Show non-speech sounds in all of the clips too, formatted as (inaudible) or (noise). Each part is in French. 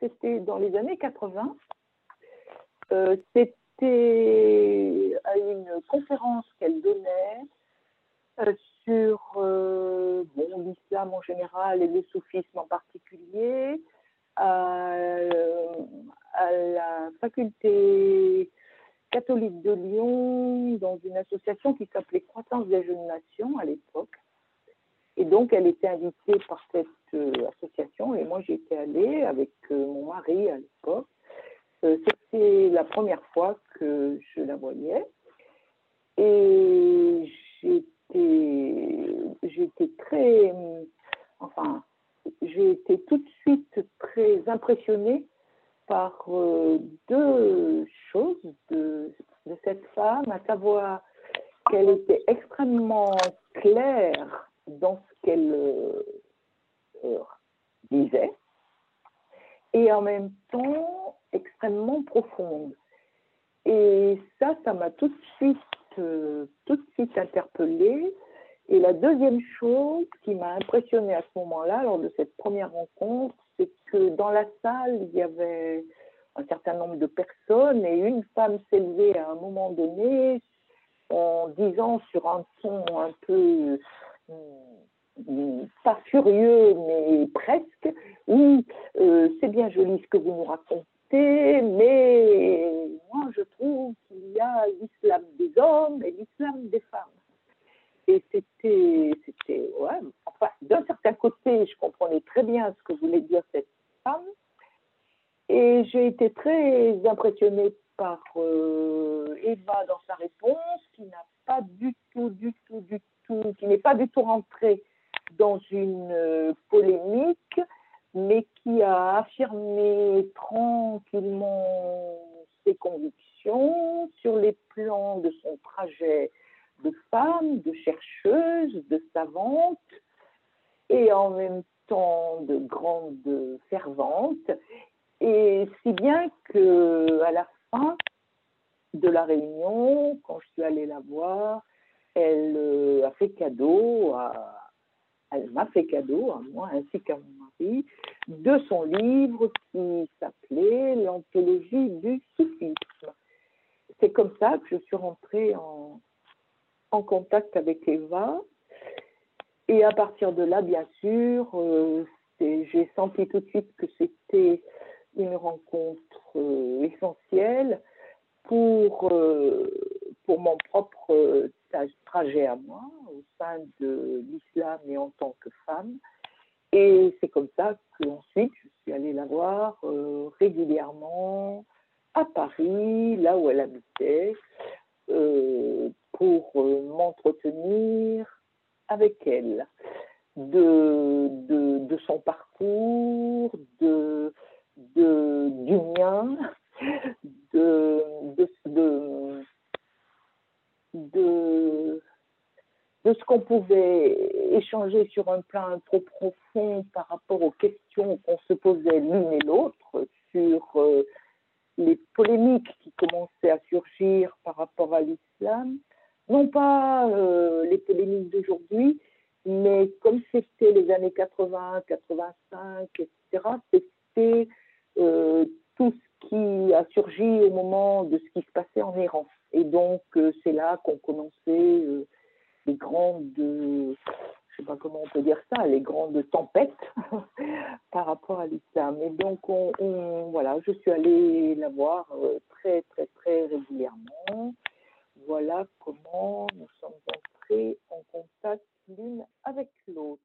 c'était dans les années 80. Euh, c'était à une conférence qu'elle donnait euh, sur euh, l'islam en général et le soufisme en particulier à la faculté catholique de Lyon dans une association qui s'appelait Croissance des jeunes nations à l'époque. Et donc, elle était invitée par cette euh, association et moi, j'étais allée avec euh, mon mari à l'époque. Euh, c'était la première fois que je la voyais. Et j'étais, très, enfin, j'ai été tout de suite très impressionnée par deux choses de, de cette femme, à savoir qu'elle était extrêmement claire dans qu'elle euh, euh, disait, et en même temps extrêmement profonde. Et ça, ça m'a tout de suite, euh, tout de suite interpellée. Et la deuxième chose qui m'a impressionnée à ce moment-là, lors de cette première rencontre, c'est que dans la salle, il y avait un certain nombre de personnes et une femme s'élevait à un moment donné en disant sur un ton un peu pas furieux, mais presque. Oui, euh, c'est bien joli ce que vous nous racontez, mais moi je trouve qu'il y a l'islam des hommes et l'islam des femmes. Et c'était, c'était, ouais, d'un certain côté, je comprenais très bien ce que voulait dire cette femme. Et j'ai été très impressionnée par euh, Eva dans sa réponse, qui n'a pas du tout, du tout, du tout, qui n'est pas du tout rentrée dans une euh, polémique, mais qui a affirmé tranquillement ses convictions sur les plans de son trajet de femme, de chercheuse, de savante, et en même temps de grande fervente. Et si bien que à la fin de la réunion, quand je suis allée la voir, elle euh, a fait cadeau à, elle m'a fait cadeau, à moi ainsi qu'à mon mari, de son livre qui s'appelait L'anthologie du soufisme. C'est comme ça que je suis rentrée en, contact avec Eva. Et à partir de là, bien sûr, euh, j'ai senti tout de suite que c'était une rencontre euh, essentielle pour, euh, pour mon propre trajet à moi au sein de l'islam et en tant que femme. Et c'est comme ça qu'ensuite, je suis allée la voir euh, régulièrement à Paris, là où elle habitait, euh, pour euh, m'entretenir avec elle de, de, de, son parcours, de, de, du mien, de, de, de, de ce qu'on pouvait échanger sur un plan trop profond par rapport aux questions qu'on se posait l'une et l'autre sur euh, les polémiques qui commençaient à surgir par rapport à l'islam. Non pas euh, les polémiques d'aujourd'hui, mais comme c'était les années 80, 85, etc., c'était euh, tout ce qui a surgi au moment de ce qui se passait en Iran. Et donc, c'est là qu'on commençait euh, les grandes, je sais pas comment on peut dire ça, les grandes tempêtes (laughs) par rapport à l'islam. Et donc, on, voilà, je suis allée la voir euh, très, très, très régulièrement. Voilà comment nous sommes entrés en contact l'une avec l'autre.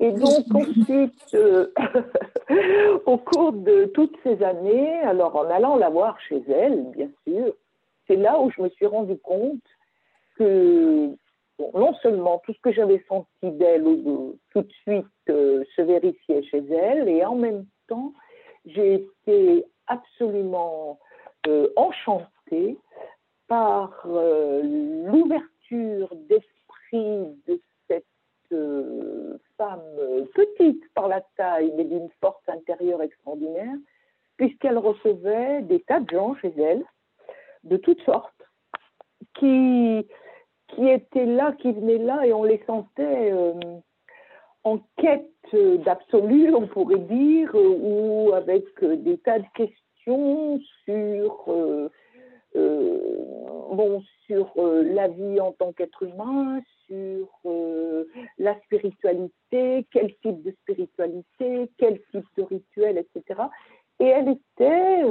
Et donc ensuite, (laughs) au cours de toutes ces années, alors en allant la voir chez elle, bien sûr, c'est là où je me suis rendu compte que non seulement tout ce que j'avais senti d'elle tout de suite euh, se vérifiait chez elle, et en même temps, j'ai été absolument euh, enchantée par euh, l'ouverture d'esprit de cette femme petite par la taille, mais d'une force intérieure extraordinaire, puisqu'elle recevait des tas de gens chez elle, de toutes sortes, qui, qui étaient là, qui venaient là, et on les sentait, euh, en quête d'absolu, on pourrait dire, ou avec des tas de questions sur, bon, sur la vie en tant qu'être humain, sur la spiritualité, quel type de spiritualité, quel type de rituel, etc. Et elle était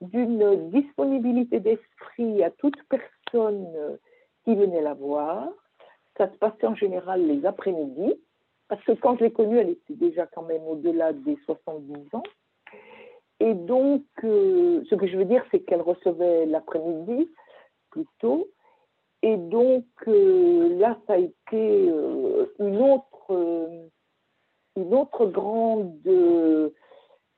d'une disponibilité d'esprit à toute personne qui venait la voir. Ça se passait en général les après-midi, parce que quand je l'ai connue, elle était déjà quand même au-delà des 70 ans. Et donc, euh, ce que je veux dire, c'est qu'elle recevait l'après-midi plutôt. Et donc, euh, là, ça a été euh, une, autre, une autre grande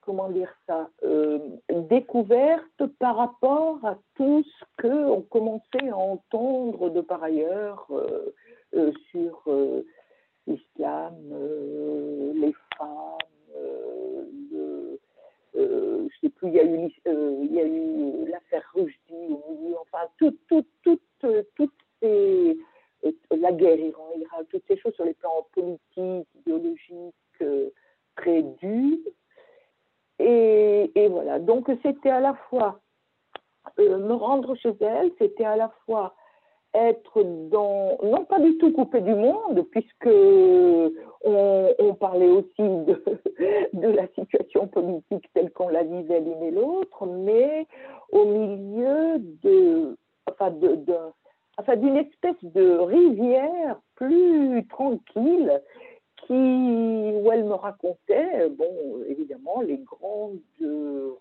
comment dire ça, euh, découverte par rapport à tout ce qu'on commençait à entendre de par ailleurs euh, euh, sur l'islam, les femmes, le, je sais plus, il y a eu, l'affaire Rushdie enfin, tout, tout, tout, toutes ces, la guerre Iran-Irak, toutes ces choses sur les plans politiques, idéologiques, très et, voilà, donc c'était à la fois euh, me rendre chez elle, c'était à la fois être dans, non pas du tout coupé du monde, puisque on, parlait aussi (laughs) de, la situation politique telle qu'on la vivait l'une et l'autre, mais au milieu de enfin d'une espèce de rivière plus tranquille qui, où elle me racontait, bon, évidemment, les grandes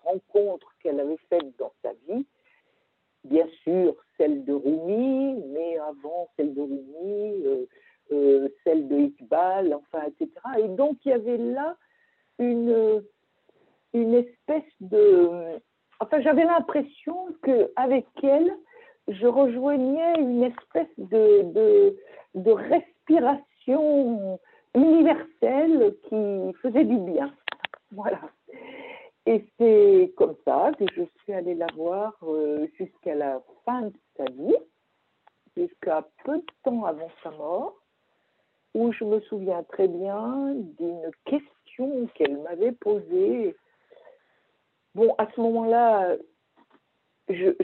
rencontres qu'elle avait faites dans sa vie. Bien sûr, celle de Rumi, mais avant celle de Rumi, euh, euh, celle de Iqbal, enfin, etc. Et donc, il y avait là une, une espèce de... Enfin, j'avais l'impression qu'avec elle, je rejoignais une espèce de, de, de respiration universelle qui faisait du bien. Voilà. Et c'est comme ça que je suis allée la voir euh, jusqu'à la fin de sa vie, jusqu'à peu de temps avant sa mort, où je me souviens très bien d'une question qu'elle m'avait posée. Bon, à ce moment-là,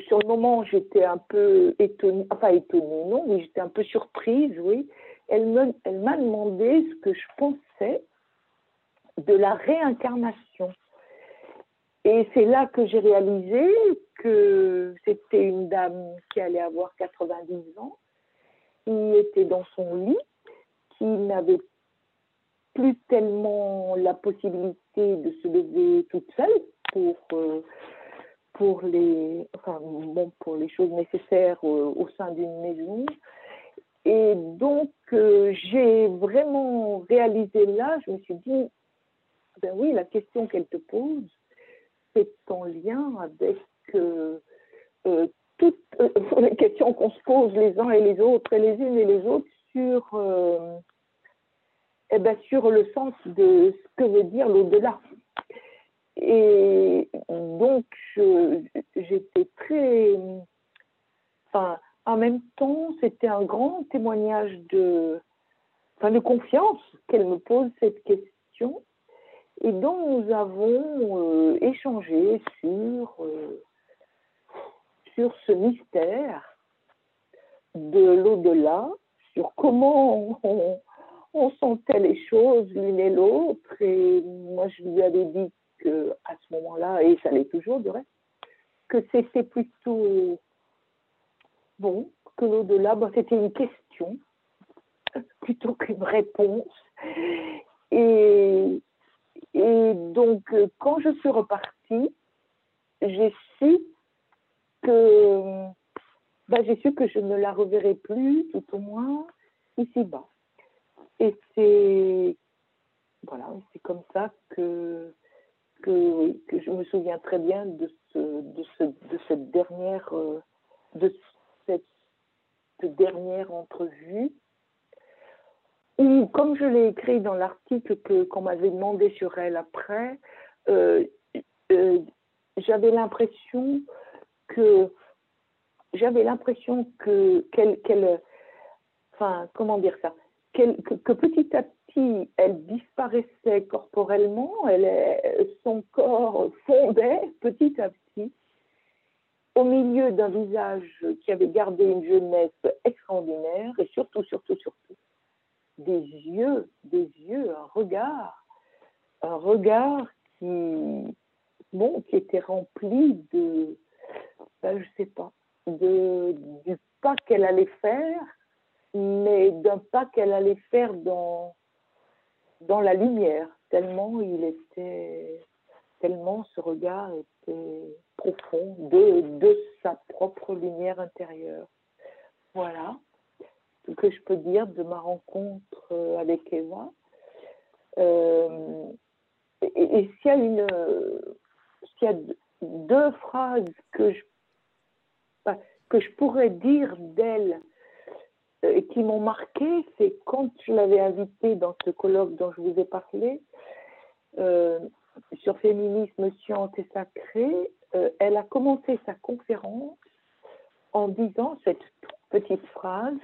sur le moment, j'étais un peu étonnée, enfin étonnée, non, mais j'étais un peu surprise, oui, elle m'a demandé ce que je pensais de la réincarnation. Et c'est là que j'ai réalisé que c'était une dame qui allait avoir 90 ans, qui était dans son lit, qui n'avait plus tellement la possibilité de se lever toute seule pour, euh, pour, les, choses nécessaires euh, au sein d'une maison, et donc, euh, j'ai vraiment réalisé là, je me suis dit, ben oui, la question qu'elle te pose, c'est en lien avec euh, euh, toutes (laughs) les questions qu'on se pose les uns et les autres, et les unes et les autres, sur, eh ben, sur le sens de ce que veut dire l'au-delà. Et donc, j'étais très. Enfin, en même temps, c'était un grand témoignage de, confiance qu'elle me pose cette question. Et donc, nous avons euh, échangé sur, euh, sur ce mystère de l'au-delà, sur comment on, sentait les choses l'une et l'autre. Et moi, je lui avais dit que à ce moment-là, et ça l'est toujours de reste, que c'était plutôt que l'au-delà, c'était une question plutôt qu'une réponse. Et, et donc, quand je suis repartie, j'ai su que ben, j'ai su que je ne la reverrai plus, tout au moins ici-bas. Et c'est voilà, c'est comme ça que, que, que, je me souviens très bien de, ce, de, ce, de cette dernière euh, de cette dernière entrevue. Où, comme je l'ai écrit dans l'article que, qu'on m'avait demandé sur elle après, euh, euh, j'avais l'impression que j'avais l'impression que qu'elle, enfin comment dire ça, que, que, petit à petit, elle disparaissait corporellement, elle, son corps fondait petit à petit au milieu d'un visage qui avait gardé une jeunesse extraordinaire et surtout, surtout, surtout, des yeux, des yeux, un regard, un regard qui, bon, qui était rempli de, ben, je sais pas, de, du pas qu'elle allait faire, mais d'un pas qu'elle allait faire dans, dans la lumière, tellement il était, tellement ce regard était profond de, sa propre lumière intérieure. Voilà ce que je peux dire de ma rencontre euh, avec Eva. Euh, et, s'il y a une, s'il y a deux phrases que je, que je pourrais dire d'elle euh, qui m'ont marqué, c'est quand je l'avais invitée dans ce colloque dont je vous ai parlé, euh, sur féminisme, science et sacré, euh, elle a commencé sa conférence en disant cette petite phrase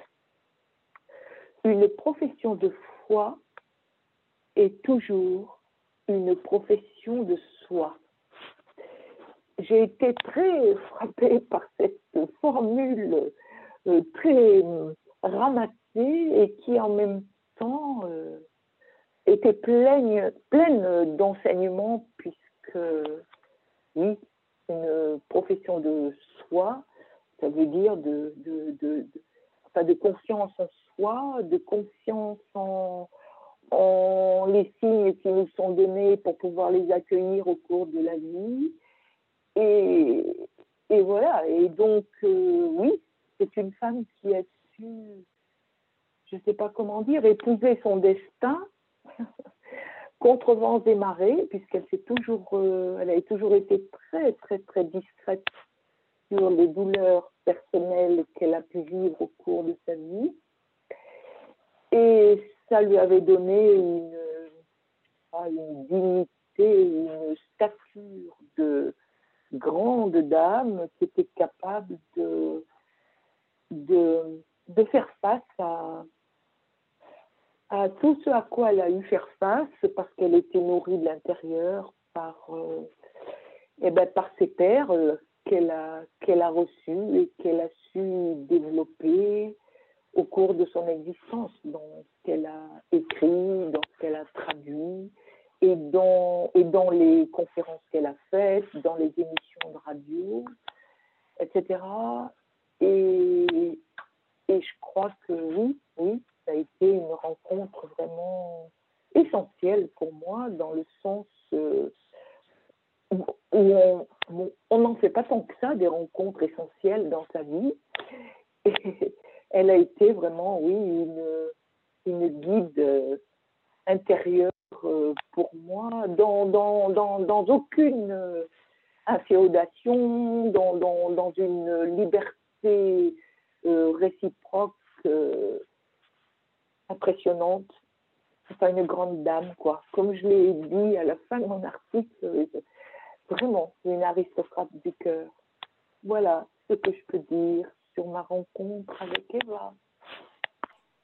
Une profession de foi est toujours une profession de soi. J'ai été très frappée (laughs) par cette formule très ramassée et qui en même temps euh, était pleine, pleine d'enseignements puisque oui, une profession de soi, ça veut dire de, de, de, de confiance en soi, de confiance en, les signes qui nous sont donnés pour pouvoir les accueillir au cours de la vie. Et, et voilà, et donc euh, oui, c'est une femme qui a je ne sais pas comment dire, épouser son destin (laughs) contre vents et marées, puisqu'elle s'est toujours, euh, elle a toujours été très, très, très discrète sur les douleurs personnelles qu'elle a pu vivre au cours de sa vie. Et ça lui avait donné une, une dignité, une stature de grande dame qui était capable de faire face à, à tout ce à quoi elle a eu faire face parce qu'elle était nourrie de l'intérieur par, euh, eh ben, par ses pères qu'elle a, qu'elle a reçus et qu'elle a su développer au cours de son existence, dans ce qu'elle a écrit, dans ce qu'elle a traduit, et dans, et dans les conférences qu'elle a faites, dans les émissions de radio, etc. Et, et je crois que oui, oui, a été une rencontre vraiment essentielle pour moi dans le sens euh, où on n'en fait pas tant que ça des rencontres essentielles dans sa vie. Et (laughs) elle a été vraiment, oui, une, une guide intérieure euh, pour moi dans, dans, dans, dans aucune inféodation, dans, dans, dans une liberté euh, réciproque impressionnante. C'est pas une grande dame, quoi. Comme je l'ai dit à la fin de mon article, euh, vraiment, une aristocrate du cœur. Voilà ce que je peux dire sur ma rencontre avec Eva.